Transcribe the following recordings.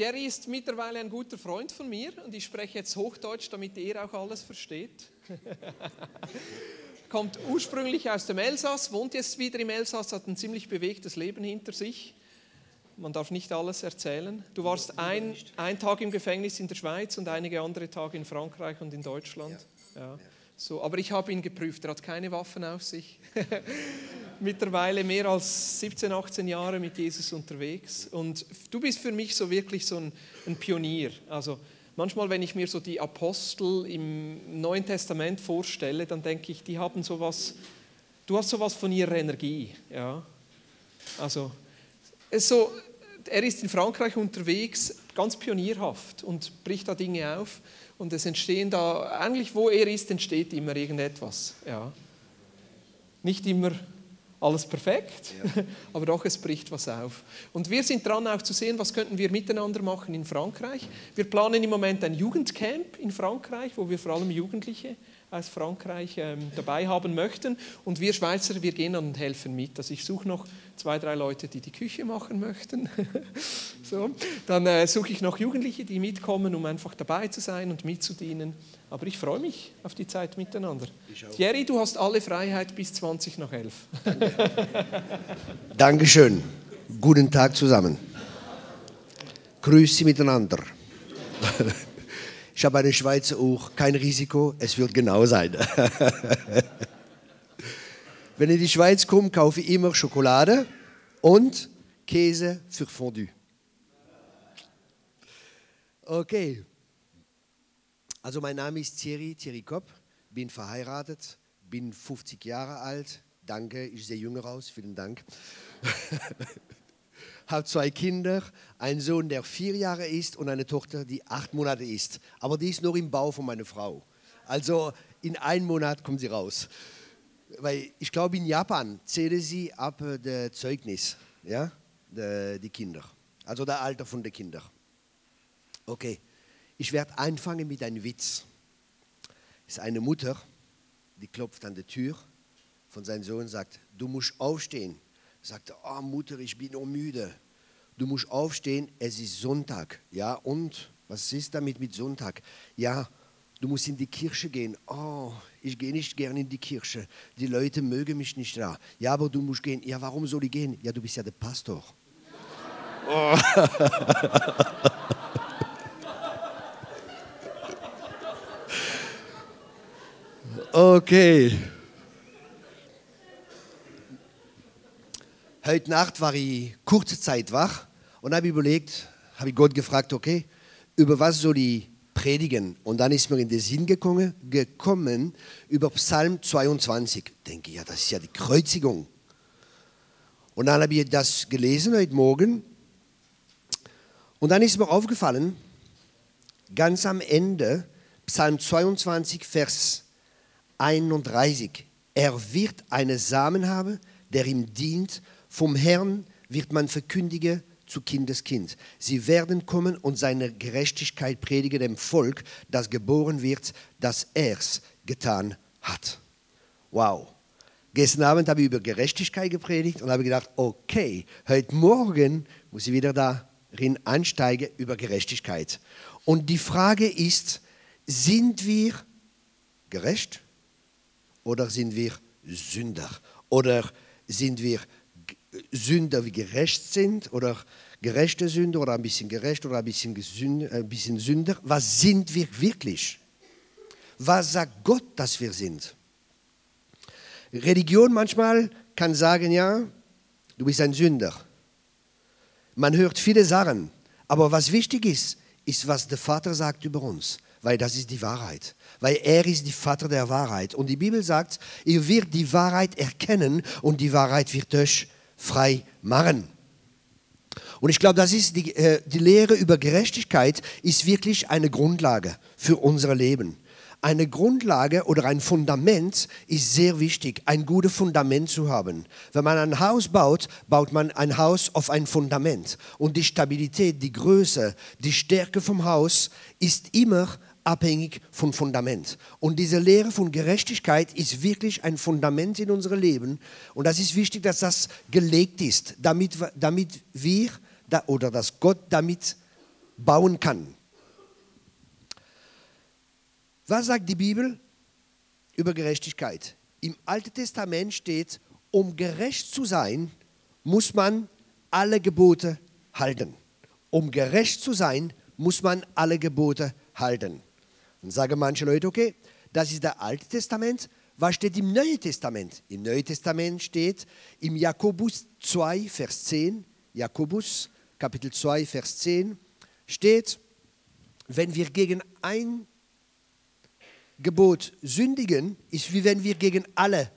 Jerry ist mittlerweile ein guter Freund von mir und ich spreche jetzt Hochdeutsch, damit er auch alles versteht. Kommt ursprünglich aus dem Elsass, wohnt jetzt wieder im Elsass, hat ein ziemlich bewegtes Leben hinter sich. Man darf nicht alles erzählen. Du warst ein, ein Tag im Gefängnis in der Schweiz und einige andere Tage in Frankreich und in Deutschland. Ja. Ja. So, aber ich habe ihn geprüft, er hat keine Waffen auf sich. Mittlerweile mehr als 17, 18 Jahre mit Jesus unterwegs. Und du bist für mich so wirklich so ein, ein Pionier. Also manchmal, wenn ich mir so die Apostel im Neuen Testament vorstelle, dann denke ich, die haben sowas, du hast sowas von ihrer Energie. Ja? Also, so, er ist in Frankreich unterwegs, ganz pionierhaft und bricht da Dinge auf. Und es entstehen da, eigentlich wo er ist, entsteht immer irgendetwas. Ja. Nicht immer alles perfekt, ja. aber doch es bricht was auf. Und wir sind dran auch zu sehen, was könnten wir miteinander machen in Frankreich. Wir planen im Moment ein Jugendcamp in Frankreich, wo wir vor allem Jugendliche aus Frankreich ähm, dabei haben möchten. Und wir Schweizer, wir gehen und helfen mit. Also ich suche noch zwei, drei Leute, die die Küche machen möchten. so. Dann äh, suche ich noch Jugendliche, die mitkommen, um einfach dabei zu sein und mitzudienen. Aber ich freue mich auf die Zeit miteinander. Thierry, du hast alle Freiheit bis 20 nach 11. Dankeschön. Guten Tag zusammen. Grüße miteinander. Ich habe eine Schweizer auch kein Risiko, es wird genau sein. Wenn ich in die Schweiz komme, kaufe ich immer Schokolade und Käse für Fondue. Okay. Also mein Name ist Thierry, Thierry Kopp, bin verheiratet, bin 50 Jahre alt. Danke, ich sehe jünger aus, vielen Dank. habe zwei Kinder, einen Sohn, der vier Jahre ist und eine Tochter, die acht Monate ist. Aber die ist noch im Bau von meiner Frau. Also in einem Monat kommt sie raus. Weil ich glaube, in Japan zählen sie ab äh, der Zeugnis, ja, die, die Kinder. Also der Alter von den Kindern. Okay, ich werde anfangen mit einem Witz. Es ist eine Mutter, die klopft an die Tür von seinem Sohn und sagt, du musst aufstehen sagte, oh Mutter, ich bin noch müde. Du musst aufstehen, es ist Sonntag. Ja, und was ist damit mit Sonntag? Ja, du musst in die Kirche gehen. Oh, ich gehe nicht gerne in die Kirche. Die Leute mögen mich nicht da. Ja, aber du musst gehen. Ja, warum soll ich gehen? Ja, du bist ja der Pastor. Oh. okay. Heute Nacht war ich kurze Zeit wach und habe überlegt, habe ich Gott gefragt, okay, über was soll ich predigen? Und dann ist mir in den Sinn gekommen, gekommen über Psalm 22. Ich denke, ja, das ist ja die Kreuzigung. Und dann habe ich das gelesen heute Morgen. Und dann ist mir aufgefallen, ganz am Ende, Psalm 22, Vers 31, er wird einen Samen haben, der ihm dient vom Herrn wird man verkündigen zu Kindeskind. Sie werden kommen und seine Gerechtigkeit predigen dem Volk, das geboren wird, dass er es getan hat. Wow. Gestern Abend habe ich über Gerechtigkeit gepredigt und habe gedacht, okay, heute Morgen muss ich wieder darin ansteigen über Gerechtigkeit. Und die Frage ist, sind wir gerecht oder sind wir Sünder? Oder sind wir Sünder wie gerecht sind oder gerechte Sünder oder ein bisschen gerecht oder ein bisschen, Gesünder, ein bisschen Sünder. Was sind wir wirklich? Was sagt Gott, dass wir sind? Religion manchmal kann sagen, ja, du bist ein Sünder. Man hört viele Sachen, aber was wichtig ist, ist, was der Vater sagt über uns, weil das ist die Wahrheit. Weil er ist der Vater der Wahrheit. Und die Bibel sagt, ihr werdet die Wahrheit erkennen und die Wahrheit wird euch frei machen. Und ich glaube, das ist die, äh, die Lehre über Gerechtigkeit ist wirklich eine Grundlage für unser Leben. Eine Grundlage oder ein Fundament ist sehr wichtig, ein gutes Fundament zu haben. Wenn man ein Haus baut, baut man ein Haus auf ein Fundament. Und die Stabilität, die Größe, die Stärke vom Haus ist immer abhängig vom Fundament. Und diese Lehre von Gerechtigkeit ist wirklich ein Fundament in unserem Leben. Und das ist wichtig, dass das gelegt ist, damit, damit wir oder dass Gott damit bauen kann. Was sagt die Bibel über Gerechtigkeit? Im Alten Testament steht, um gerecht zu sein, muss man alle Gebote halten. Um gerecht zu sein, muss man alle Gebote halten. Dann sagen manche Leute, okay, das ist das Alte Testament. Was steht im Neuen Testament? Im Neuen Testament steht im Jakobus 2, Vers 10, Jakobus Kapitel 2, Vers 10, steht, wenn wir gegen ein Gebot sündigen, ist wie wenn wir gegen alle,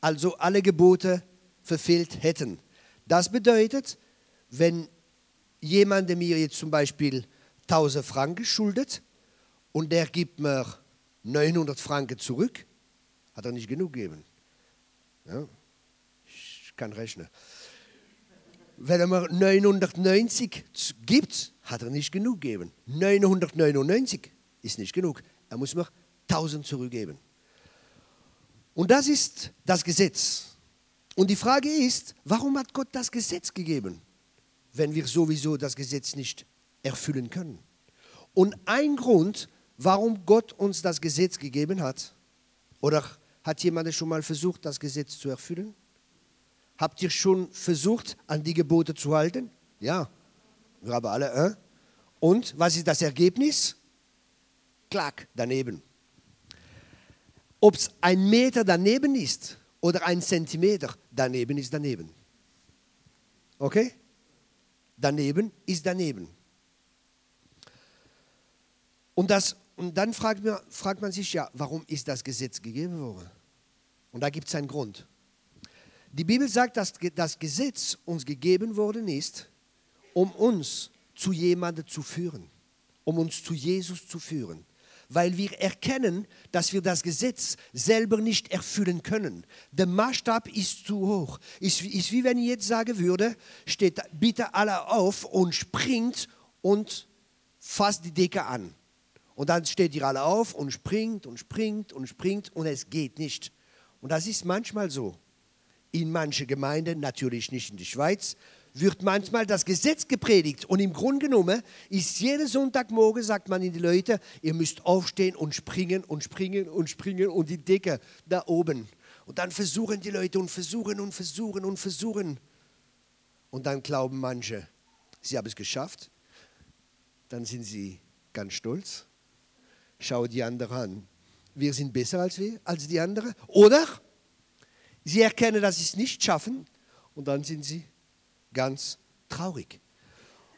also alle Gebote verfehlt hätten. Das bedeutet, wenn jemand mir jetzt zum Beispiel 1000 Franken schuldet und der gibt mir 900 Franken zurück, hat er nicht genug gegeben. Ja, ich kann rechnen. Wenn er mir 990 gibt, hat er nicht genug gegeben. 999 ist nicht genug. Er muss mir 1000 zurückgeben. Und das ist das Gesetz. Und die Frage ist, warum hat Gott das Gesetz gegeben, wenn wir sowieso das Gesetz nicht erfüllen können? Und ein Grund, warum Gott uns das Gesetz gegeben hat, oder hat jemand schon mal versucht, das Gesetz zu erfüllen? Habt ihr schon versucht, an die Gebote zu halten? Ja, wir haben alle. Äh? Und was ist das Ergebnis? Klack, daneben. Ob es ein Meter daneben ist oder ein Zentimeter, daneben ist daneben. Okay? Daneben ist daneben. Und, das, und dann fragt man, fragt man sich ja, warum ist das Gesetz gegeben worden? Und da gibt es einen Grund. Die Bibel sagt, dass das Gesetz uns gegeben worden ist, um uns zu jemandem zu führen, um uns zu Jesus zu führen weil wir erkennen, dass wir das Gesetz selber nicht erfüllen können. Der Maßstab ist zu hoch. Ist, ist wie wenn ich jetzt sagen würde, steht bitte alle auf und springt und fasst die Decke an. Und dann steht ihr alle auf und springt und springt und springt und es geht nicht. Und das ist manchmal so. In manchen Gemeinden, natürlich nicht in der Schweiz, wird manchmal das Gesetz gepredigt. Und im Grunde genommen ist jeden Sonntagmorgen, sagt man in die Leute, ihr müsst aufstehen und springen und springen und springen und die Decke da oben. Und dann versuchen die Leute und versuchen und versuchen und versuchen. Und dann glauben manche, sie haben es geschafft. Dann sind sie ganz stolz. Schau die anderen an. Wir sind besser als wir, als die anderen. Oder sie erkennen, dass sie es nicht schaffen. Und dann sind sie ganz traurig.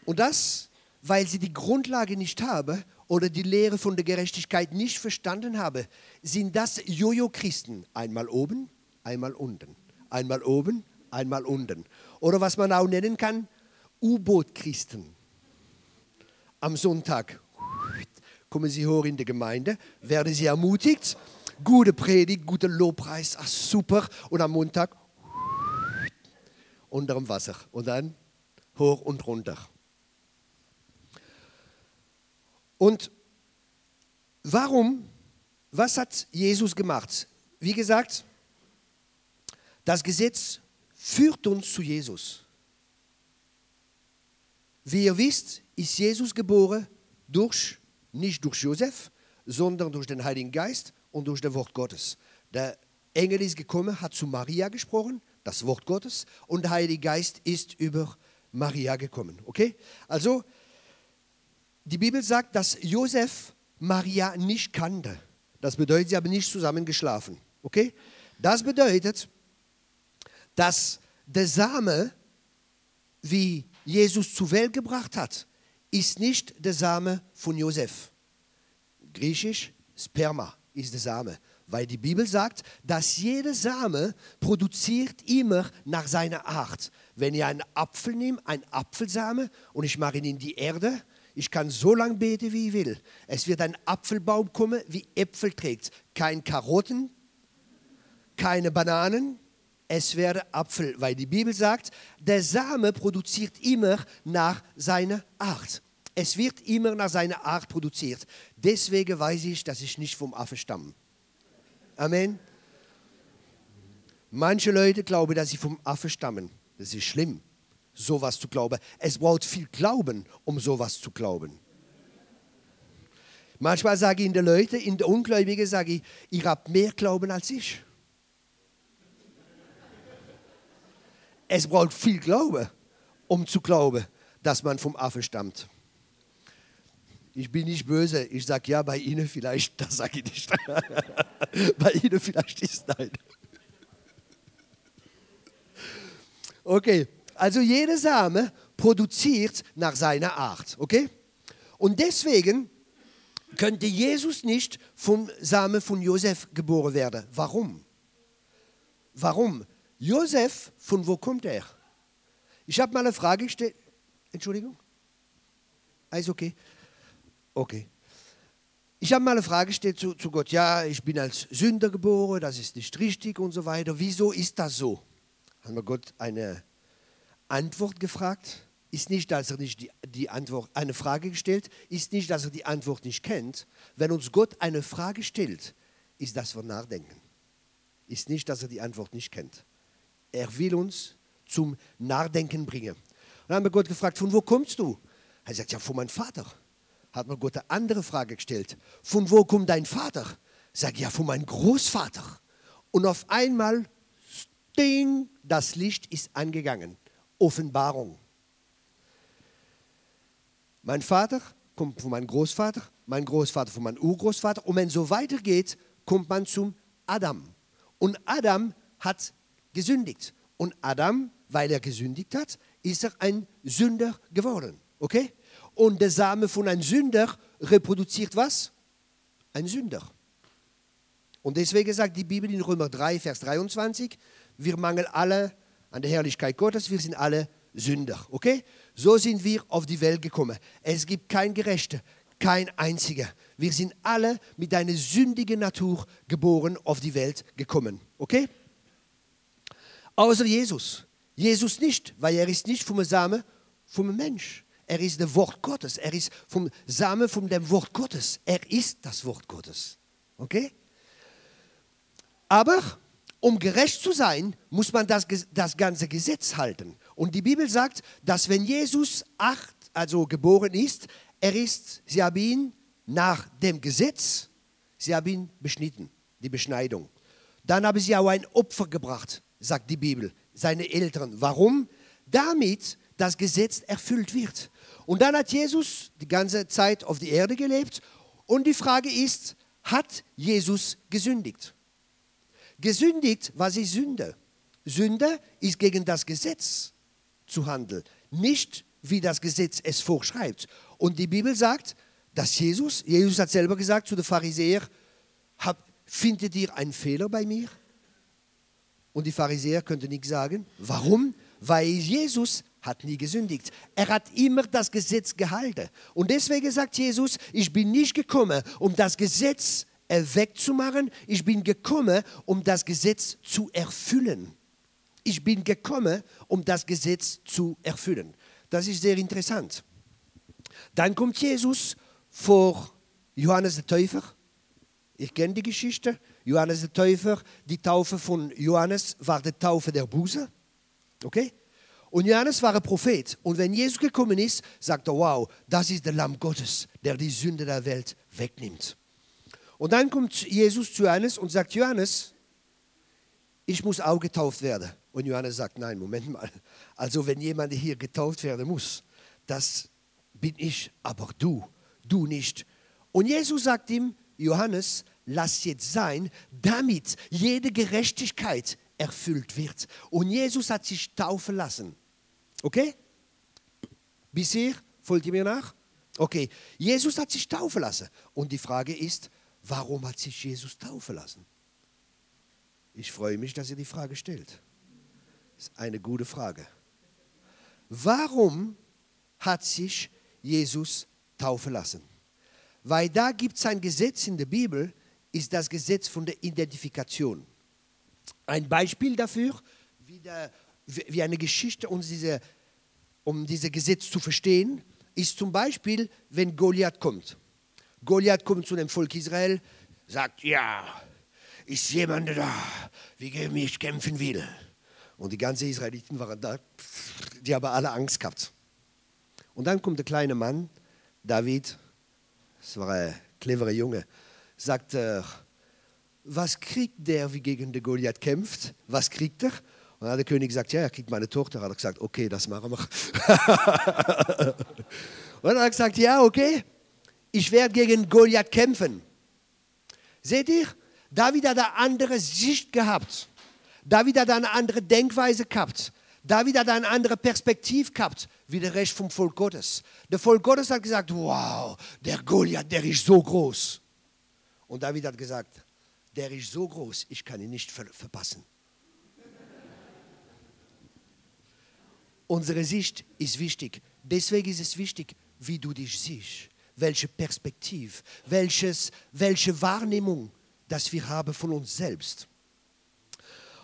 Und das, weil sie die Grundlage nicht haben oder die Lehre von der Gerechtigkeit nicht verstanden haben, sind das Jojo-Christen. Einmal oben, einmal unten. Einmal oben, einmal unten. Oder was man auch nennen kann, U-Boot-Christen. Am Sonntag kommen sie hoch in die Gemeinde, werden sie ermutigt, gute Predigt, guter Lobpreis, ach super. Und am Montag unter dem Wasser und dann hoch und runter. Und warum, was hat Jesus gemacht? Wie gesagt, das Gesetz führt uns zu Jesus. Wie ihr wisst, ist Jesus geboren durch, nicht durch Josef, sondern durch den Heiligen Geist und durch das Wort Gottes. Der Engel ist gekommen, hat zu Maria gesprochen das Wort Gottes, und der Heilige Geist ist über Maria gekommen. Okay? Also, die Bibel sagt, dass Josef Maria nicht kannte. Das bedeutet, sie haben nicht zusammen geschlafen. Okay? Das bedeutet, dass der Same, wie Jesus zur Welt gebracht hat, ist nicht der Same von Josef. Griechisch Sperma ist der Same weil die Bibel sagt, dass jeder Same produziert immer nach seiner Art. Wenn ich einen Apfel nehme, einen Apfelsame, und ich mache ihn in die Erde, ich kann so lange beten, wie ich will. Es wird ein Apfelbaum kommen, wie Äpfel trägt. Kein Karotten, keine Bananen, es werde Apfel, weil die Bibel sagt, der Same produziert immer nach seiner Art. Es wird immer nach seiner Art produziert. Deswegen weiß ich, dass ich nicht vom Affe stamme. Amen. Manche Leute glauben, dass sie vom Affe stammen. Das ist schlimm, sowas zu glauben. Es braucht viel Glauben, um sowas zu glauben. Manchmal sage ich in den Leuten, in den Ungläubigen, sage ich, ihr habt mehr Glauben als ich. Es braucht viel Glauben, um zu glauben, dass man vom Affen stammt. Ich bin nicht böse, ich sage ja, bei Ihnen vielleicht, das sage ich nicht. bei Ihnen vielleicht ist nein. Okay, also jede Same produziert nach seiner Art, okay? Und deswegen könnte Jesus nicht vom Same von Josef geboren werden. Warum? Warum? Josef, von wo kommt er? Ich habe mal eine Frage gestellt. Entschuldigung? Alles okay? Okay. Ich habe mal eine Frage gestellt zu, zu Gott. Ja, ich bin als Sünder geboren, das ist nicht richtig und so weiter. Wieso ist das so? Haben wir Gott eine Antwort gefragt? Ist nicht, dass er nicht die, die Antwort, eine Frage gestellt, ist nicht, dass er die Antwort nicht kennt. Wenn uns Gott eine Frage stellt, ist das für Nachdenken. Ist nicht, dass er die Antwort nicht kennt. Er will uns zum Nachdenken bringen. Und dann haben wir Gott gefragt, von wo kommst du? Er sagt, ja, von meinem Vater. Hat mir Gott eine andere Frage gestellt. Von wo kommt dein Vater? Sag ja, von meinem Großvater. Und auf einmal, ding, das Licht ist angegangen. Offenbarung. Mein Vater kommt von meinem Großvater, mein Großvater von meinem Urgroßvater. Und wenn es so weitergeht, kommt man zum Adam. Und Adam hat gesündigt. Und Adam, weil er gesündigt hat, ist er ein Sünder geworden. Okay? Und der Same von einem Sünder reproduziert was? Ein Sünder. Und deswegen sagt die Bibel in Römer 3, Vers 23, wir mangeln alle an der Herrlichkeit Gottes, wir sind alle Sünder. Okay? So sind wir auf die Welt gekommen. Es gibt kein Gerechter, kein einziger. Wir sind alle mit einer sündigen Natur geboren auf die Welt gekommen. Okay? Außer Jesus. Jesus nicht, weil er ist nicht vom Samen vom Mensch. Er ist das Wort Gottes. Er ist vom Samen von dem Wort Gottes. Er ist das Wort Gottes. Okay? Aber um gerecht zu sein, muss man das, das ganze Gesetz halten. Und die Bibel sagt, dass wenn Jesus acht, also geboren ist, er ist, sie haben ihn nach dem Gesetz, sie haben ihn beschnitten, die Beschneidung. Dann haben sie auch ein Opfer gebracht, sagt die Bibel, seine Eltern. Warum? Damit das Gesetz erfüllt wird. Und dann hat Jesus die ganze Zeit auf die Erde gelebt. Und die Frage ist, hat Jesus gesündigt? Gesündigt, was ist Sünde? Sünde ist gegen das Gesetz zu handeln, nicht wie das Gesetz es vorschreibt. Und die Bibel sagt, dass Jesus, Jesus hat selber gesagt zu den Pharisäern, findet ihr einen Fehler bei mir? Und die Pharisäer könnten nicht sagen, warum? Weil Jesus hat nie gesündigt. Er hat immer das Gesetz gehalten. Und deswegen sagt Jesus, ich bin nicht gekommen, um das Gesetz wegzumachen. Ich bin gekommen, um das Gesetz zu erfüllen. Ich bin gekommen, um das Gesetz zu erfüllen. Das ist sehr interessant. Dann kommt Jesus vor Johannes der Täufer. Ich kenne die Geschichte. Johannes der Täufer, die Taufe von Johannes war die Taufe der Buße. Okay? Und Johannes war ein Prophet. Und wenn Jesus gekommen ist, sagt er, wow, das ist der Lamm Gottes, der die Sünde der Welt wegnimmt. Und dann kommt Jesus zu Johannes und sagt, Johannes, ich muss auch getauft werden. Und Johannes sagt, nein, Moment mal. Also wenn jemand hier getauft werden muss, das bin ich, aber du, du nicht. Und Jesus sagt ihm, Johannes, lass jetzt sein, damit jede Gerechtigkeit erfüllt wird. Und Jesus hat sich taufen lassen. Okay? Bisher folgt ihr mir nach? Okay, Jesus hat sich taufen lassen. Und die Frage ist, warum hat sich Jesus taufen lassen? Ich freue mich, dass ihr die Frage stellt. Das ist eine gute Frage. Warum hat sich Jesus taufen lassen? Weil da gibt es ein Gesetz in der Bibel, ist das Gesetz von der Identifikation. Ein Beispiel dafür, wie, der, wie eine Geschichte, um, diese, um dieses Gesetz zu verstehen, ist zum Beispiel, wenn Goliath kommt. Goliath kommt zu dem Volk Israel, sagt, ja, ist jemand da, wie gegen mich kämpfen will. Und die ganzen Israeliten waren da, die haben alle Angst gehabt. Und dann kommt der kleine Mann, David, es war ein cleverer Junge, sagt er, was kriegt der, wie gegen den Goliath kämpft? Was kriegt er? Und dann hat der König gesagt, ja, er kriegt meine Tochter. Hat er gesagt, okay, das machen wir. und dann hat er gesagt, ja, okay, ich werde gegen Goliath kämpfen. Seht ihr? David hat eine andere Sicht gehabt. David hat eine andere Denkweise gehabt. David hat eine andere Perspektive gehabt, wie der Rest vom Volk Gottes. Der Volk Gottes hat gesagt, wow, der Goliath, der ist so groß. Und David hat gesagt, der ist so groß, ich kann ihn nicht ver verpassen. Unsere Sicht ist wichtig. Deswegen ist es wichtig, wie du dich siehst, welche Perspektive, welches, welche Wahrnehmung, dass wir haben von uns selbst.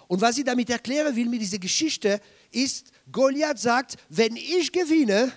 Und was ich damit erklären will mit dieser Geschichte, ist, Goliath sagt, wenn ich gewinne,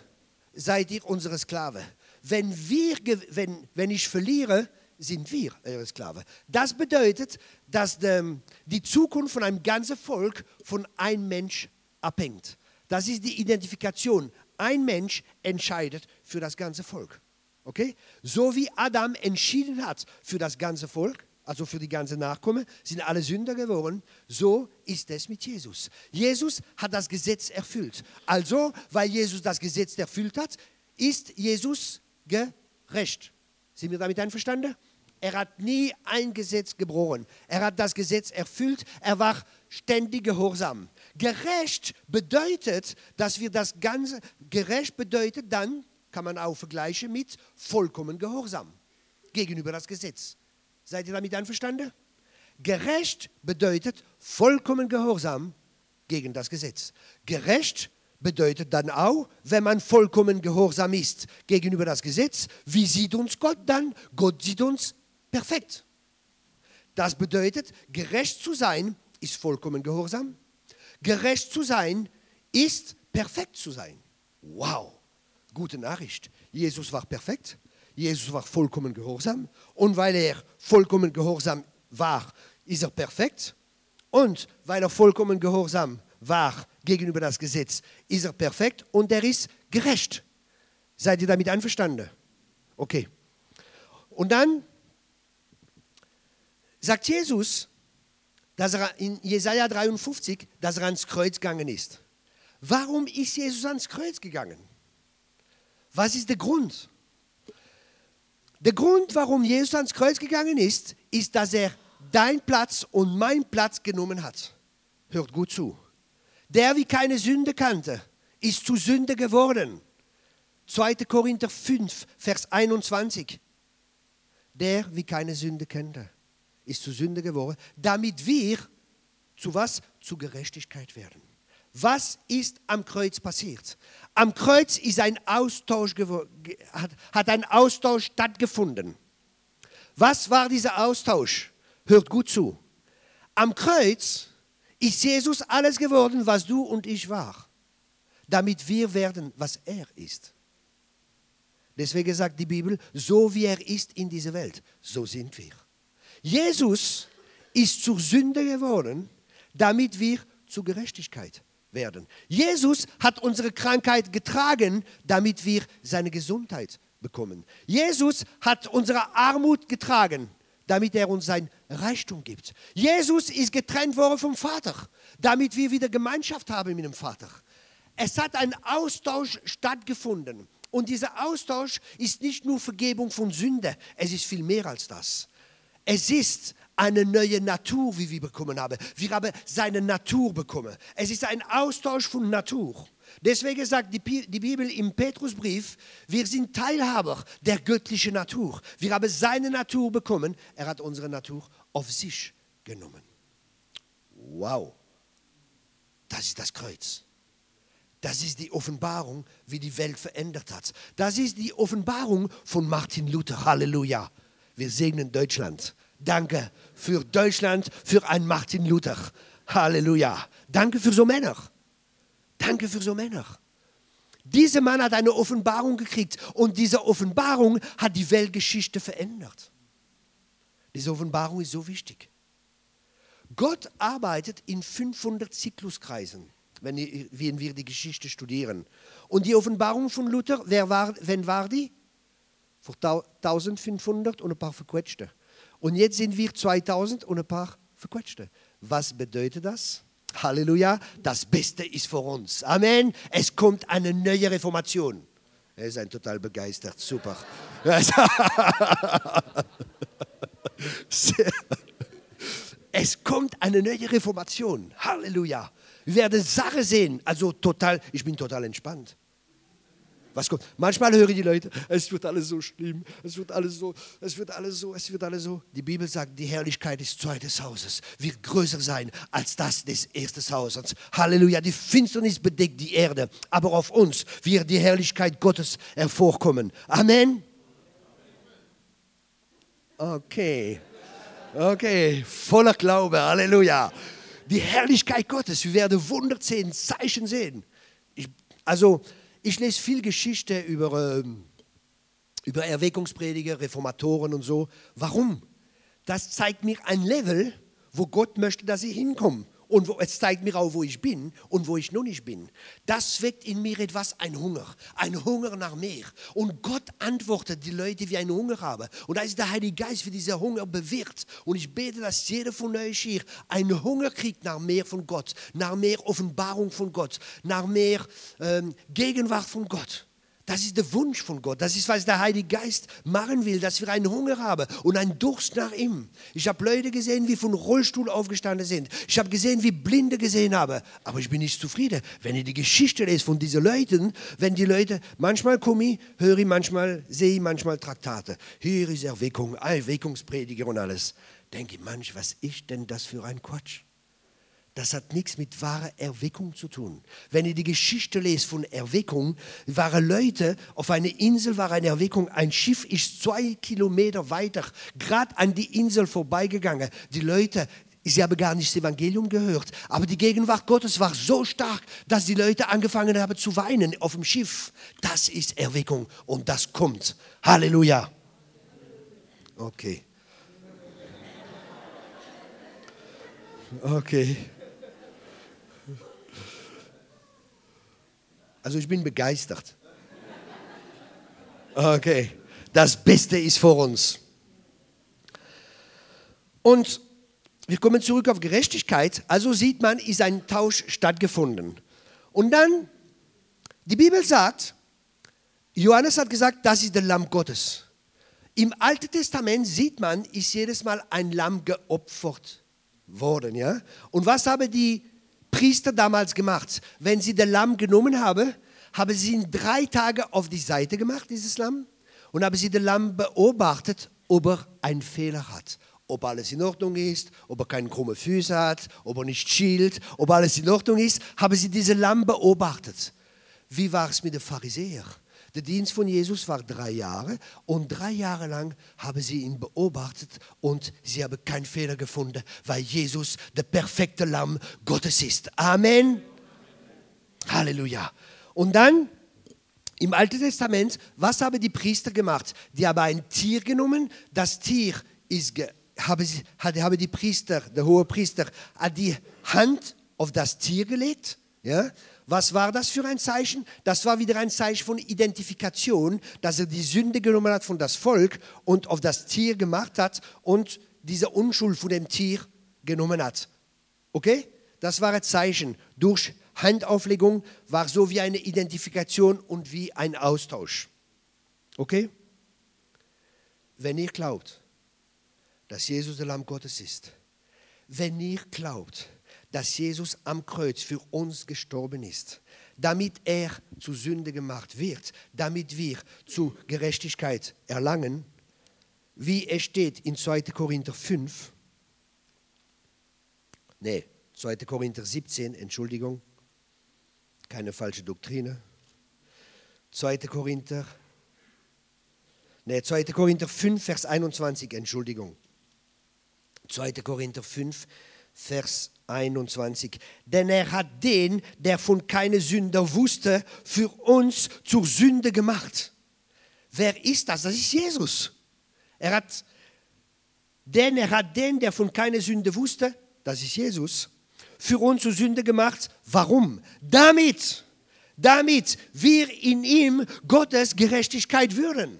seid ihr unsere Sklave. Wenn, wir, wenn, wenn ich verliere, sind wir eure Sklave. Das bedeutet, dass die Zukunft von einem ganzen Volk von einem Mensch abhängt. Das ist die Identifikation. Ein Mensch entscheidet für das ganze Volk. Okay? So wie Adam entschieden hat für das ganze Volk, also für die ganze Nachkommen, sind alle Sünder geworden. So ist es mit Jesus. Jesus hat das Gesetz erfüllt. Also, weil Jesus das Gesetz erfüllt hat, ist Jesus gerecht. Sind wir damit einverstanden? Er hat nie ein Gesetz gebrochen. Er hat das Gesetz erfüllt. Er war ständig gehorsam. Gerecht bedeutet, dass wir das Ganze, gerecht bedeutet dann, kann man auch vergleichen mit vollkommen Gehorsam gegenüber das Gesetz. Seid ihr damit einverstanden? Gerecht bedeutet vollkommen Gehorsam gegen das Gesetz. Gerecht bedeutet dann auch, wenn man vollkommen gehorsam ist gegenüber das Gesetz, wie sieht uns Gott dann? Gott sieht uns perfekt. Das bedeutet, gerecht zu sein ist vollkommen gehorsam. Gerecht zu sein ist perfekt zu sein. Wow, gute Nachricht. Jesus war perfekt. Jesus war vollkommen gehorsam und weil er vollkommen gehorsam war, ist er perfekt. Und weil er vollkommen gehorsam war gegenüber das Gesetz, ist er perfekt und er ist gerecht. Seid ihr damit einverstanden? Okay. Und dann sagt Jesus, dass er in Jesaja 53, dass er ans Kreuz gegangen ist. Warum ist Jesus ans Kreuz gegangen? Was ist der Grund? Der Grund, warum Jesus ans Kreuz gegangen ist, ist, dass er dein Platz und mein Platz genommen hat. Hört gut zu. Der, wie keine Sünde kannte, ist zu Sünde geworden. 2. Korinther 5, Vers 21. Der, wie keine Sünde kannte, ist zu Sünde geworden, damit wir zu was? Zu Gerechtigkeit werden. Was ist am Kreuz passiert? Am Kreuz ist ein Austausch hat, hat ein Austausch stattgefunden. Was war dieser Austausch? Hört gut zu. Am Kreuz ist Jesus alles geworden, was du und ich war, damit wir werden, was er ist. Deswegen sagt die Bibel, so wie er ist in dieser Welt, so sind wir. Jesus ist zur Sünde geworden, damit wir zur Gerechtigkeit werden. Jesus hat unsere Krankheit getragen, damit wir seine Gesundheit bekommen. Jesus hat unsere Armut getragen, damit er uns sein Reichtum gibt. Jesus ist getrennt worden vom Vater, damit wir wieder Gemeinschaft haben mit dem Vater. Es hat ein Austausch stattgefunden. Und dieser Austausch ist nicht nur Vergebung von Sünde, es ist viel mehr als das. Es ist eine neue Natur, wie wir bekommen haben. Wir haben seine Natur bekommen. Es ist ein Austausch von Natur. Deswegen sagt die Bibel im Petrusbrief, wir sind Teilhaber der göttlichen Natur. Wir haben seine Natur bekommen. Er hat unsere Natur auf sich genommen. Wow, das ist das Kreuz. Das ist die Offenbarung, wie die Welt verändert hat. Das ist die Offenbarung von Martin Luther. Halleluja. Wir segnen Deutschland. Danke für Deutschland, für einen Martin Luther. Halleluja. Danke für so Männer. Danke für so Männer. Dieser Mann hat eine Offenbarung gekriegt und diese Offenbarung hat die Weltgeschichte verändert. Diese Offenbarung ist so wichtig. Gott arbeitet in 500 Zykluskreisen, wenn wir die Geschichte studieren. Und die Offenbarung von Luther, wer war, wann war die? Für 1500 und ein paar Verquetschte. Und jetzt sind wir 2000 und ein paar Verquetschte. Was bedeutet das? Halleluja, das Beste ist vor uns. Amen. Es kommt eine neue Reformation. Er ist ein total begeistert, super. Es kommt eine neue Reformation. Halleluja. Wir werden Sachen sehen. Also total, ich bin total entspannt. Was kommt? Manchmal hören die Leute, es wird alles so schlimm, es wird alles so, es wird alles so, es wird alles so. Die Bibel sagt, die Herrlichkeit des zweiten Hauses wird größer sein als das des ersten Hauses. Halleluja, die Finsternis bedeckt die Erde, aber auf uns wird die Herrlichkeit Gottes hervorkommen. Amen. Okay, okay, voller Glaube, Halleluja. Die Herrlichkeit Gottes, wir werden Wunder sehen, Zeichen sehen. Ich, also, ich lese viel Geschichte über, ähm, über Erweckungsprediger, Reformatoren und so. Warum? Das zeigt mir ein Level, wo Gott möchte, dass ich hinkomme. Und es zeigt mir auch, wo ich bin und wo ich noch nicht bin. Das weckt in mir etwas, ein Hunger, ein Hunger nach mehr. Und Gott antwortet die Leute, wie einen Hunger haben. Und da ist der Heilige Geist, wie dieser Hunger bewirkt. Und ich bete, dass jeder von euch hier einen Hunger kriegt nach mehr von Gott, nach mehr Offenbarung von Gott, nach mehr ähm, Gegenwart von Gott. Das ist der Wunsch von Gott. Das ist, was der Heilige Geist machen will, dass wir einen Hunger haben und einen Durst nach ihm. Ich habe Leute gesehen, wie von Rollstuhl aufgestanden sind. Ich habe gesehen, wie Blinde gesehen haben. Aber ich bin nicht zufrieden. Wenn ich die Geschichte lese von diesen Leuten, wenn die Leute, manchmal komme ich, höre ich, manchmal sehe ich, manchmal Traktate. Hier ist Erweckung, Erweckungsprediger und alles. Denke ich, manch, was ist denn das für ein Quatsch? Das hat nichts mit wahrer Erweckung zu tun. Wenn ihr die Geschichte lest von Erweckung, waren Leute auf einer Insel, war eine Erweckung, ein Schiff ist zwei Kilometer weiter, gerade an die Insel vorbeigegangen. Die Leute, sie haben gar nicht das Evangelium gehört, aber die Gegenwart Gottes war so stark, dass die Leute angefangen haben zu weinen auf dem Schiff. Das ist Erweckung und das kommt. Halleluja. Okay. Okay. Also ich bin begeistert. Okay, das Beste ist vor uns. Und wir kommen zurück auf Gerechtigkeit. Also sieht man, ist ein Tausch stattgefunden. Und dann, die Bibel sagt, Johannes hat gesagt, das ist der Lamm Gottes. Im Alten Testament sieht man, ist jedes Mal ein Lamm geopfert worden. Ja? Und was haben die Priester damals gemacht. Wenn sie das Lamm genommen haben, haben sie ihn drei Tage auf die Seite gemacht, dieses Lamm, und haben sie das Lamm beobachtet, ob er einen Fehler hat. Ob alles in Ordnung ist, ob er keine krumme Füße hat, ob er nicht schielt, ob alles in Ordnung ist, haben sie dieses Lamm beobachtet. Wie war es mit den Pharisäern? Der Dienst von Jesus war drei Jahre und drei Jahre lang haben sie ihn beobachtet und sie haben keinen Fehler gefunden, weil Jesus der perfekte Lamm Gottes ist. Amen. Halleluja. Und dann im Alten Testament, was haben die Priester gemacht? Die haben ein Tier genommen, das Tier ist, habe, habe die Priester, der hohe Priester, hat die Hand auf das Tier gelegt, ja, was war das für ein Zeichen? Das war wieder ein Zeichen von Identifikation, dass er die Sünde genommen hat von das Volk und auf das Tier gemacht hat und diese Unschuld von dem Tier genommen hat. Okay? Das war ein Zeichen. Durch Handauflegung war so wie eine Identifikation und wie ein Austausch. Okay? Wenn ihr glaubt, dass Jesus der Lamm Gottes ist, wenn ihr glaubt, dass Jesus am Kreuz für uns gestorben ist, damit er zu Sünde gemacht wird, damit wir zu Gerechtigkeit erlangen, wie es steht in 2. Korinther 5, nee, 2. Korinther 17, Entschuldigung, keine falsche Doktrine. 2. Korinther, nee, 2. Korinther 5, Vers 21, Entschuldigung. 2. Korinther 5, Vers 21. Denn er hat den, der von keine Sünder wusste, für uns zur Sünde gemacht. Wer ist das? Das ist Jesus. Er hat, denn er hat den, der von keine Sünde wusste, das ist Jesus, für uns zur Sünde gemacht. Warum? Damit, damit wir in ihm Gottes Gerechtigkeit würden.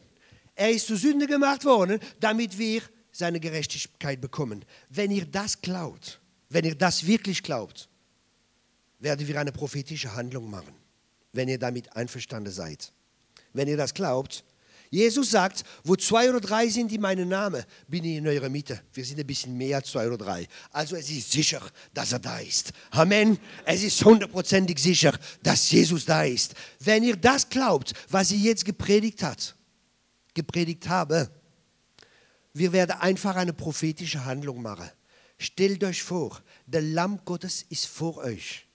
Er ist zu Sünde gemacht worden, damit wir seine Gerechtigkeit bekommen. Wenn ihr das glaubt, wenn ihr das wirklich glaubt, werden wir eine prophetische Handlung machen, wenn ihr damit einverstanden seid. Wenn ihr das glaubt, Jesus sagt, wo zwei oder drei sind in meinem Namen, bin ich in eurer Mitte. Wir sind ein bisschen mehr als zwei oder drei. Also es ist sicher, dass er da ist. Amen. Es ist hundertprozentig sicher, dass Jesus da ist. Wenn ihr das glaubt, was ich jetzt gepredigt hat, gepredigt habe, wir werden einfach eine prophetische Handlung machen. Stellt euch vor, der Lamm Gottes ist vor euch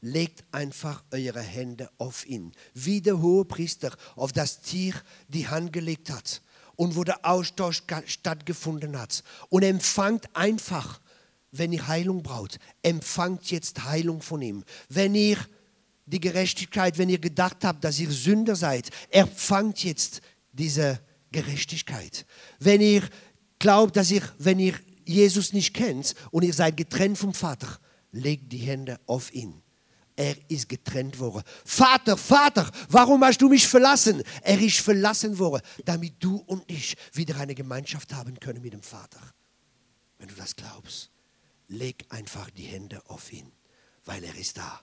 legt einfach eure Hände auf ihn. Wie der hohe Priester auf das Tier die Hand gelegt hat und wo der Austausch stattgefunden hat. Und empfangt einfach, wenn ihr Heilung braucht, empfangt jetzt Heilung von ihm. Wenn ihr die Gerechtigkeit, wenn ihr gedacht habt, dass ihr Sünder seid, empfangt jetzt diese Gerechtigkeit. Wenn ihr glaubt, dass ihr, wenn ihr Jesus nicht kennt und ihr seid getrennt vom Vater, legt die Hände auf ihn. Er ist getrennt worden. Vater, Vater, warum hast du mich verlassen? Er ist verlassen worden, damit du und ich wieder eine Gemeinschaft haben können mit dem Vater. Wenn du das glaubst, leg einfach die Hände auf ihn, weil er ist da.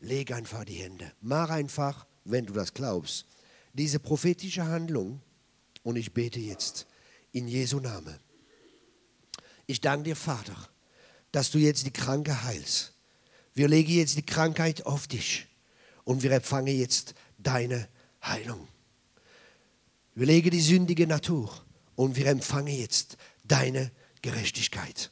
Leg einfach die Hände. Mach einfach, wenn du das glaubst, diese prophetische Handlung und ich bete jetzt in Jesu Namen. Ich danke dir, Vater, dass du jetzt die Kranke heilst wir legen jetzt die Krankheit auf dich und wir empfangen jetzt deine Heilung. Wir legen die sündige Natur und wir empfangen jetzt deine Gerechtigkeit.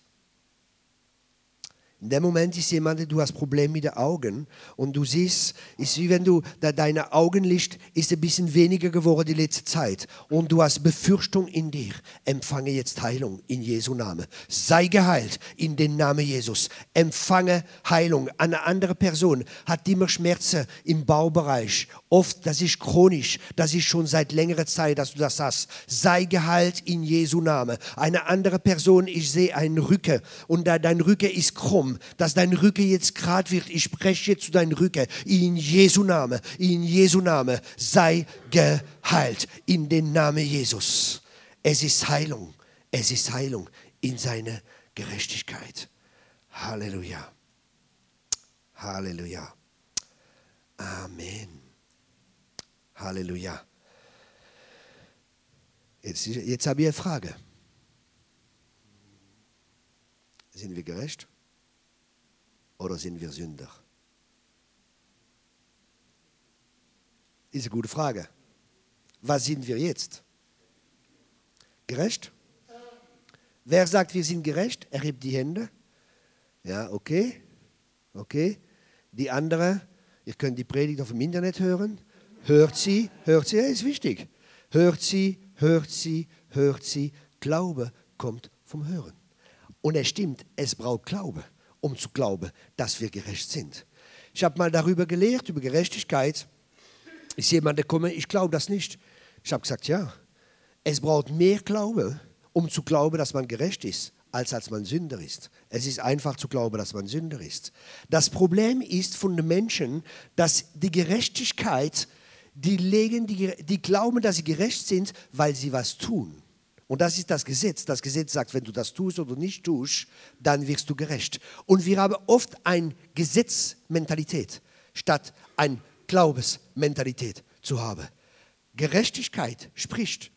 In dem Moment ist jemand, du hast Probleme mit den Augen und du siehst, ist wie wenn du, da deine Augenlicht ist ein bisschen weniger geworden die letzte Zeit und du hast Befürchtung in dir. Empfange jetzt Heilung in Jesu Name. Sei geheilt in den Namen Jesus. Empfange Heilung. Eine andere Person hat immer Schmerzen im Baubereich. Oft, das ist chronisch. Das ist schon seit längerer Zeit, dass du das hast. Sei geheilt in Jesu Name. Eine andere Person, ich sehe einen Rücken und dein Rücken ist krumm dass dein Rücken jetzt gerade wird. Ich spreche zu deinem Rücken. In Jesu Name, in Jesu Name, sei geheilt. In den Namen Jesus. Es ist Heilung. Es ist Heilung in seiner Gerechtigkeit. Halleluja. Halleluja. Amen. Halleluja. Jetzt, jetzt habe ich eine Frage. Sind wir gerecht? oder sind wir Sünder? Ist eine gute Frage. Was sind wir jetzt? Gerecht? Wer sagt, wir sind gerecht? Erhebt die Hände. Ja, okay. Okay. Die andere, ihr könnt die Predigt auf dem Internet hören. Hört sie, hört sie, ja, ist wichtig. Hört sie, hört sie, hört sie. Glaube kommt vom Hören. Und es stimmt, es braucht Glaube um zu glauben, dass wir gerecht sind. Ich habe mal darüber gelehrt, über Gerechtigkeit. Ist jemand gekommen, ich glaube das nicht. Ich habe gesagt, ja, es braucht mehr Glaube, um zu glauben, dass man gerecht ist, als als man Sünder ist. Es ist einfach zu glauben, dass man Sünder ist. Das Problem ist von den Menschen, dass die Gerechtigkeit, die, legen, die, die glauben, dass sie gerecht sind, weil sie was tun. Und das ist das Gesetz. Das Gesetz sagt, wenn du das tust oder nicht tust, dann wirst du gerecht. Und wir haben oft eine Gesetzmentalität statt eine Glaubensmentalität zu haben. Gerechtigkeit spricht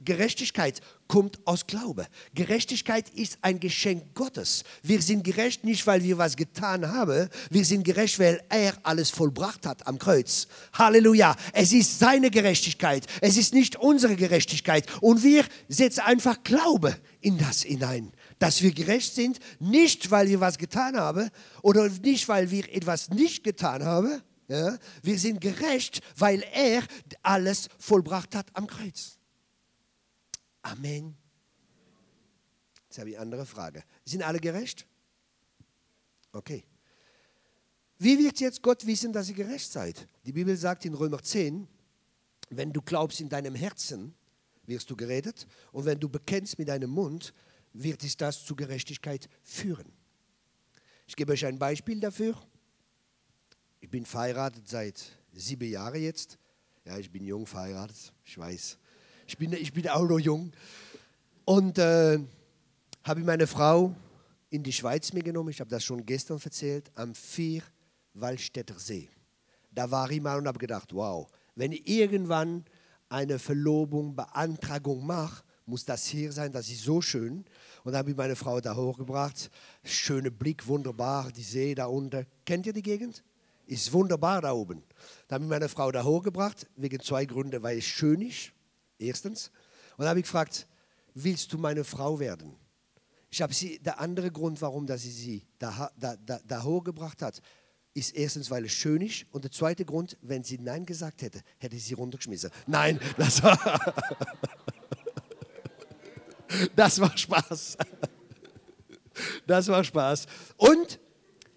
Gerechtigkeit kommt aus Glaube. Gerechtigkeit ist ein Geschenk Gottes. Wir sind gerecht nicht, weil wir was getan haben. Wir sind gerecht, weil er alles vollbracht hat am Kreuz. Halleluja. Es ist seine Gerechtigkeit. Es ist nicht unsere Gerechtigkeit. Und wir setzen einfach Glaube in das hinein. Dass wir gerecht sind, nicht weil wir was getan haben oder nicht weil wir etwas nicht getan haben. Ja? Wir sind gerecht, weil er alles vollbracht hat am Kreuz. Amen. Jetzt habe ich eine andere Frage. Sind alle gerecht? Okay. Wie wird jetzt Gott wissen, dass ihr gerecht seid? Die Bibel sagt in Römer 10, wenn du glaubst in deinem Herzen, wirst du geredet. Und wenn du bekennst mit deinem Mund, wird dich das zu Gerechtigkeit führen. Ich gebe euch ein Beispiel dafür. Ich bin verheiratet seit sieben Jahren jetzt. Ja, ich bin jung verheiratet, ich weiß. Ich bin, ich bin auch noch jung. Und äh, habe meine Frau in die Schweiz mitgenommen. Ich habe das schon gestern erzählt, am Vierwaldstätter See. Da war ich mal und habe gedacht, wow, wenn ich irgendwann eine Verlobung, Beantragung mache, muss das hier sein, das ist so schön. Und dann habe ich meine Frau da hochgebracht. Schöner Blick, wunderbar, die See da unten. Kennt ihr die Gegend? Ist wunderbar da oben. Dann habe ich meine Frau da hochgebracht, wegen zwei Gründen, weil es schön ist, erstens. Und dann habe ich gefragt, willst du meine Frau werden? Ich habe sie, der andere Grund, warum dass sie sie da, da, da, da hochgebracht hat, ist erstens, weil es schön ist und der zweite Grund, wenn sie Nein gesagt hätte, hätte sie sie runtergeschmissen. Nein, das war, das war Spaß. Das war Spaß. Und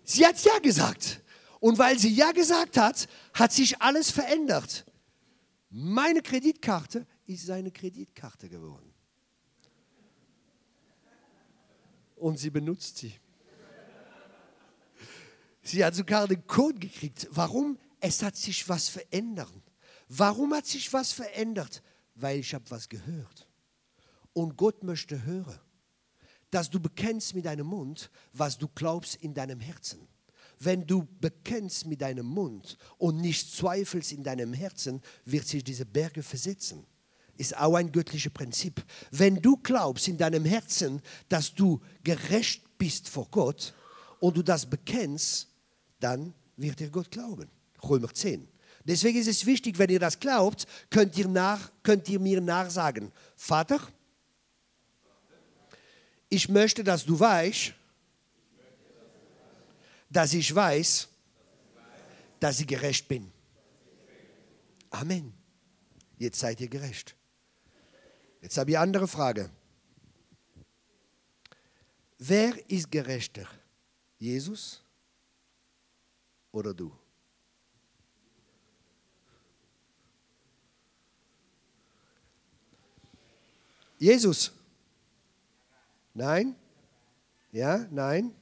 sie hat Ja gesagt. Und weil sie Ja gesagt hat, hat sich alles verändert. Meine Kreditkarte ist seine Kreditkarte geworden. Und sie benutzt sie. Sie hat sogar den Code gekriegt. Warum? Es hat sich was verändert. Warum hat sich was verändert? Weil ich habe was gehört. Und Gott möchte hören, dass du bekennst mit deinem Mund, was du glaubst in deinem Herzen. Wenn du bekennst mit deinem Mund und nicht zweifelst in deinem Herzen, wird sich diese Berge versetzen. Ist auch ein göttliches Prinzip. Wenn du glaubst in deinem Herzen, dass du gerecht bist vor Gott und du das bekennst, dann wird dir Gott glauben. Römer 10. Deswegen ist es wichtig, wenn ihr das glaubt, könnt ihr, nach, könnt ihr mir nachsagen, Vater, ich möchte, dass du weißt, dass ich weiß, dass ich gerecht bin. Amen. Jetzt seid ihr gerecht. Jetzt habe ich eine andere Frage. Wer ist gerechter? Jesus oder du? Jesus. Nein? Ja? Nein?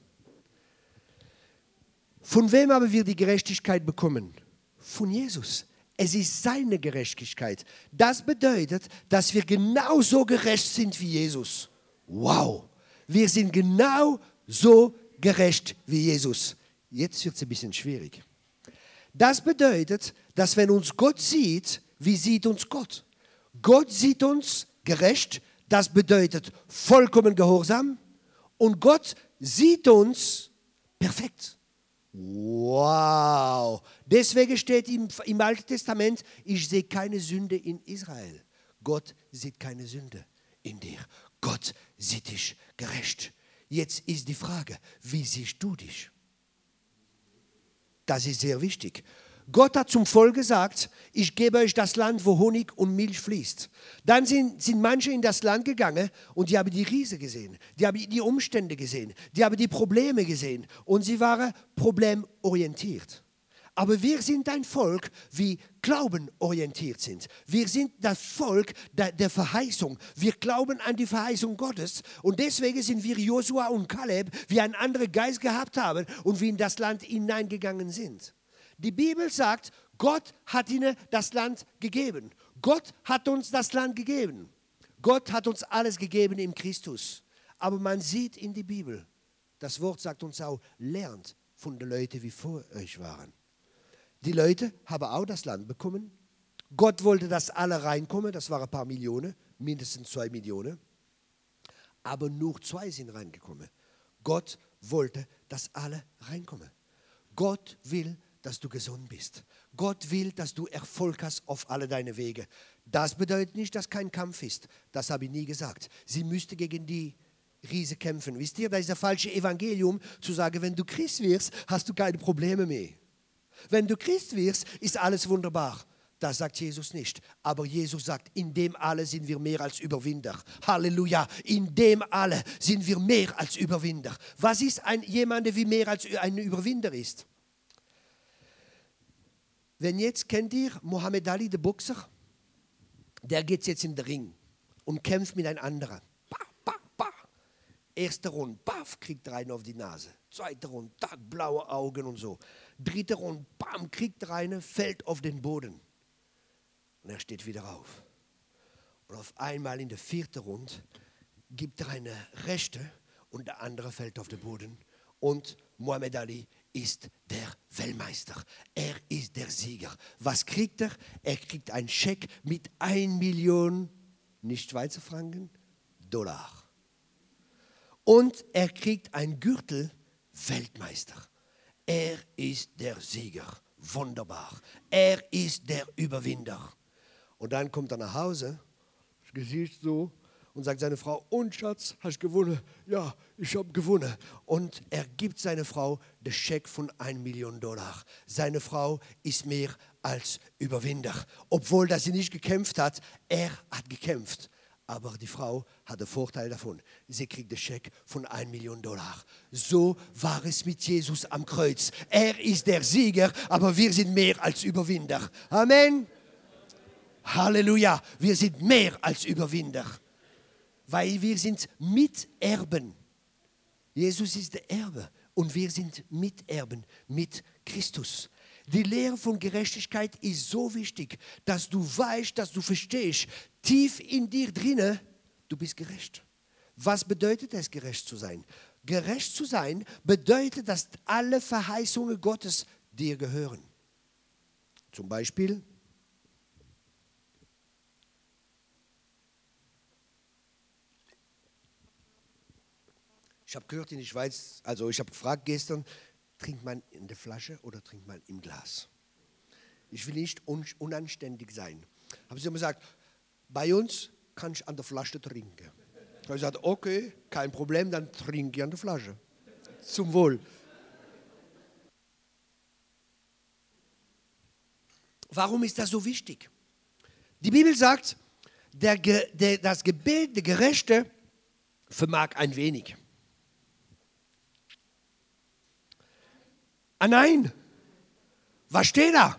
Von wem haben wir die Gerechtigkeit bekommen? Von Jesus. Es ist seine Gerechtigkeit. Das bedeutet, dass wir genauso gerecht sind wie Jesus. Wow. Wir sind genau so gerecht wie Jesus. Jetzt wird es ein bisschen schwierig. Das bedeutet, dass wenn uns Gott sieht, wie sieht uns Gott? Gott sieht uns gerecht, das bedeutet vollkommen gehorsam. Und Gott sieht uns perfekt. Wow. Deswegen steht im, im Alten Testament, ich sehe keine Sünde in Israel. Gott sieht keine Sünde in dir. Gott sieht dich gerecht. Jetzt ist die Frage, wie siehst du dich? Das ist sehr wichtig. Gott hat zum Volk gesagt, ich gebe euch das Land, wo Honig und Milch fließt. Dann sind, sind manche in das Land gegangen und die haben die Riese gesehen, die haben die Umstände gesehen, die haben die Probleme gesehen und sie waren problemorientiert. Aber wir sind ein Volk, wie Glauben orientiert sind. Wir sind das Volk der, der, Verheißung. Wir glauben an die Verheißung Gottes. Und deswegen sind wir Josua und Kaleb, wie einen anderen Geist gehabt haben und wie in das Land hineingegangen sind. Die Bibel sagt, Gott hat ihnen das Land gegeben. Gott hat uns das Land gegeben. Gott hat uns alles gegeben im Christus. Aber man sieht in die Bibel, das Wort sagt uns auch, lernt von den Leuten, wie vor euch waren. Die Leute haben auch das Land bekommen. Gott wollte, dass alle reinkommen, das waren ein paar Millionen, mindestens zwei Millionen. Aber nur zwei sind reingekommen. Gott wollte, dass alle reinkommen. Gott will, dass du gesund bist. Gott will, dass du Erfolg hast auf alle deine Wege. Das bedeutet nicht, dass kein Kampf ist. Das habe ich nie gesagt. Sie müsste gegen die Riese kämpfen. Wisst ihr, das ist das falsche Evangelium, zu sagen, wenn du Christ wirst, hast du keine Probleme mehr. Wenn du Christ wirst, ist alles wunderbar. Das sagt Jesus nicht. Aber Jesus sagt, in dem alle sind wir mehr als Überwinder. Halleluja. In dem alle sind wir mehr als Überwinder. Was ist ein, jemand, wie mehr als ein Überwinder ist? Wenn jetzt kennt ihr Mohammed Ali, der Boxer, der geht jetzt in den Ring und kämpft mit einem anderen. Bah, bah, bah. Erste Runde, baff, kriegt einen auf die Nase. Zweite Runde, tag, blaue Augen und so. Dritte Runde, bam, kriegt einen, fällt auf den Boden. Und er steht wieder auf. Und auf einmal in der vierten Runde gibt er eine rechte und der andere fällt auf den Boden. Und Muhammad Ali ist der Weltmeister. Er ist der Sieger. Was kriegt er? Er kriegt einen Scheck mit 1 Million, nicht Schweizer Franken, Dollar. Und er kriegt einen Gürtel Weltmeister. Er ist der Sieger. Wunderbar. Er ist der Überwinder. Und dann kommt er nach Hause, das Gesicht so, und sagt seine Frau, und Schatz, hast du gewonnen? Ja, ich habe gewonnen. Und er gibt seiner Frau den Scheck von 1 Million Dollar. Seine Frau ist mehr als Überwinder. Obwohl dass sie nicht gekämpft hat, er hat gekämpft. Aber die Frau hat den Vorteil davon. Sie kriegt den Scheck von 1 Million Dollar. So war es mit Jesus am Kreuz. Er ist der Sieger, aber wir sind mehr als Überwinder. Amen. Halleluja. Wir sind mehr als Überwinder weil wir sind Miterben. Jesus ist der Erbe und wir sind Miterben mit Christus. Die Lehre von Gerechtigkeit ist so wichtig, dass du weißt, dass du verstehst, tief in dir drinne, du bist gerecht. Was bedeutet es, gerecht zu sein? Gerecht zu sein bedeutet, dass alle Verheißungen Gottes dir gehören. Zum Beispiel Ich habe gehört in der Schweiz, also ich habe gefragt gestern, trinkt man in der Flasche oder trinkt man im Glas? Ich will nicht un unanständig sein. Haben sie immer gesagt, bei uns kann ich an der Flasche trinken. Ich habe gesagt, okay, kein Problem, dann trinke ich an der Flasche. Zum Wohl. Warum ist das so wichtig? Die Bibel sagt, der, der, das Gebet der Gerechte vermag ein wenig. Ah nein, was steht da?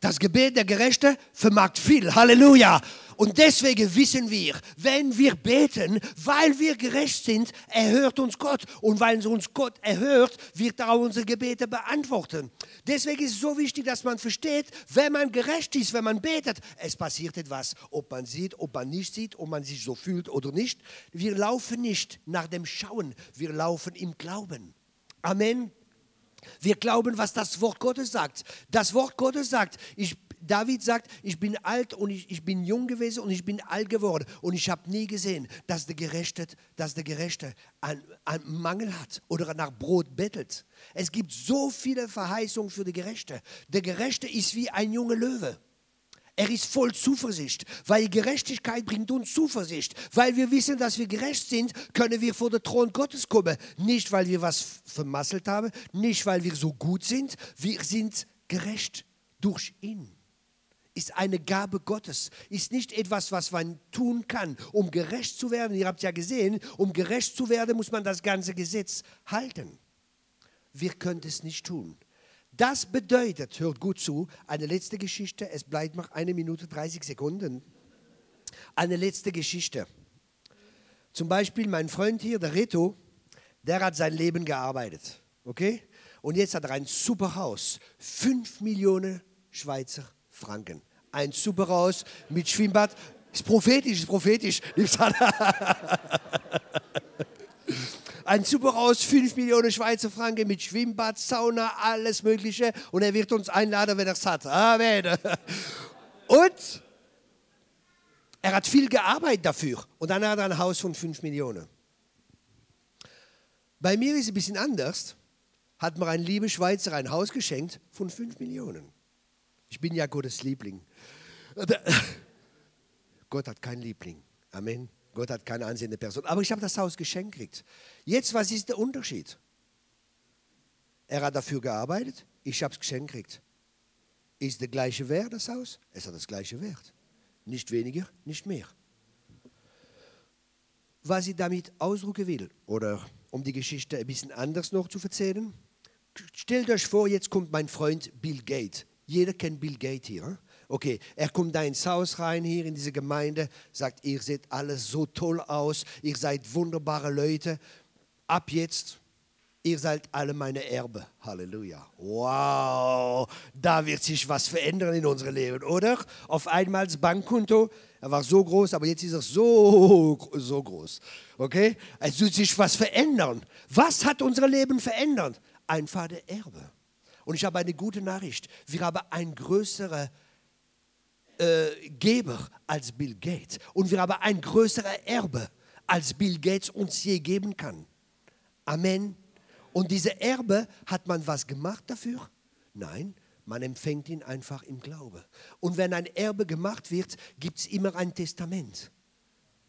Das Gebet der Gerechte vermag viel. Halleluja. Und deswegen wissen wir, wenn wir beten, weil wir gerecht sind, erhört uns Gott. Und weil uns Gott erhört, wird er auch unsere Gebete beantworten. Deswegen ist es so wichtig, dass man versteht, wenn man gerecht ist, wenn man betet, es passiert etwas. Ob man sieht, ob man nicht sieht, ob man sich so fühlt oder nicht. Wir laufen nicht nach dem Schauen, wir laufen im Glauben. Amen. Wir glauben, was das Wort Gottes sagt. Das Wort Gottes sagt, ich, David sagt, ich bin alt und ich, ich bin jung gewesen und ich bin alt geworden und ich habe nie gesehen, dass der Gerechte, dass der Gerechte einen, Mangel hat oder nach Brot bettelt. Es gibt so viele Verheißungen für die Gerechte. Der Gerechte ist wie ein junger Löwe. Er ist voll Zuversicht, weil Gerechtigkeit bringt uns Zuversicht. Weil wir wissen, dass wir gerecht sind, können wir vor den Thron Gottes kommen. Nicht, weil wir was vermasselt haben, nicht, weil wir so gut sind. Wir sind gerecht durch ihn. Ist eine Gabe Gottes, ist nicht etwas, was man tun kann, um gerecht zu werden. Ihr habt ja gesehen, um gerecht zu werden, muss man das ganze Gesetz halten. Wir können es nicht tun. Das bedeutet, hört gut zu, eine letzte Geschichte, es bleibt noch eine Minute 30 Sekunden. Eine letzte Geschichte. Zum Beispiel mein Freund hier, der Reto, der hat sein Leben gearbeitet. Okay? Und jetzt hat er ein super Haus. 5 Millionen Schweizer Franken. Ein super Haus mit Schwimmbad. Ist prophetisch, ist prophetisch. ein super Haus, 5 Millionen Schweizer Franken mit Schwimmbad, Sauna, alles Mögliche. Und er wird uns einladen, wenn er es hat. Amen. Und er hat viel gearbeitet dafür. Und dann hat er ein Haus von 5 Millionen. Bei mir ist es ein bisschen anders. Hat mir ein lieber Schweizer ein Haus geschenkt von 5 Millionen. Ich bin ja Gottes Liebling. Gott hat keinen Liebling. Amen. Gott hat keine ansehende Person. Aber ich habe das Haus geschenkt gekriegt. Jetzt, was ist der Unterschied? Er hat dafür gearbeitet, ich habe es geschenkt gekriegt. Ist der gleiche Wert das Haus? Es hat das gleiche Wert. Nicht weniger, nicht mehr. Was ich damit ausdrücken will, oder um die Geschichte ein bisschen anders noch zu erzählen, stellt euch vor, jetzt kommt mein Freund Bill Gates. Jeder kennt Bill Gates hier. Okay, er kommt da ins Haus rein, hier in diese Gemeinde, sagt, ihr seht alles so toll aus, ihr seid wunderbare Leute. Ab jetzt, ihr seid alle meine Erbe. Halleluja. Wow, da wird sich was verändern in unserem Leben, oder? Auf einmal das Bankkonto Er war so groß, aber jetzt ist er so, so groß. Okay? Es tut sich was verändern. Was hat unser Leben verändert? Einfach der Erbe. Und ich habe eine gute Nachricht. Wir haben ein größerer äh, Geber als Bill Gates. Und wir haben ein größerer Erbe, als Bill Gates uns je geben kann. Amen. Und diese Erbe, hat man was gemacht dafür? Nein, man empfängt ihn einfach im Glaube. Und wenn ein Erbe gemacht wird, gibt es immer ein Testament.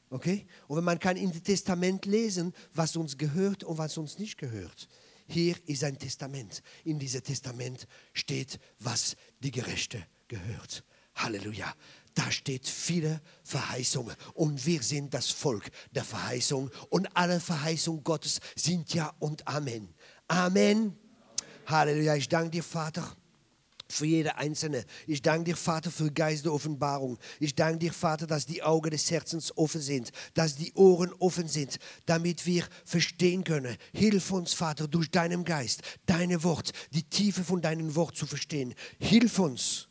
Okay? Und man kann in dem Testament lesen, was uns gehört und was uns nicht gehört. Hier ist ein Testament. In diesem Testament steht, was die Gerechte gehört. Halleluja. Da steht viele Verheißungen und wir sind das Volk der Verheißung und alle Verheißungen Gottes sind ja und Amen. Amen. Halleluja. Ich danke dir, Vater für jede Einzelne. Ich danke dir, Vater, für Geist der Offenbarung. Ich danke dir, Vater, dass die Augen des Herzens offen sind, dass die Ohren offen sind, damit wir verstehen können. Hilf uns, Vater, durch deinen Geist, deine Wort, die Tiefe von deinem Wort zu verstehen. Hilf uns,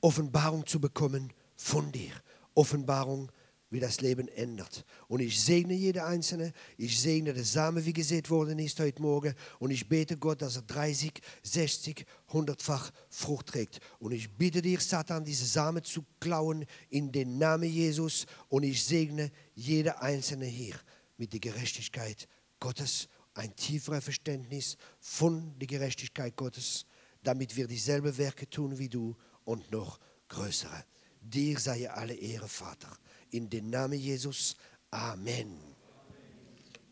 Offenbarung zu bekommen von dir. Offenbarung wie das Leben ändert. Und ich segne jede Einzelne. Ich segne den Samen, wie gesät worden ist heute Morgen. Und ich bete Gott, dass er 30, 60, 100-fach Frucht trägt. Und ich bitte dir, Satan, diese Samen zu klauen in den Namen Jesus. Und ich segne jede Einzelne hier mit der Gerechtigkeit Gottes. Ein tieferes Verständnis von der Gerechtigkeit Gottes, damit wir dieselben Werke tun wie du und noch größere. Dir sei alle Ehre, Vater. In den Namen Jesus. Amen.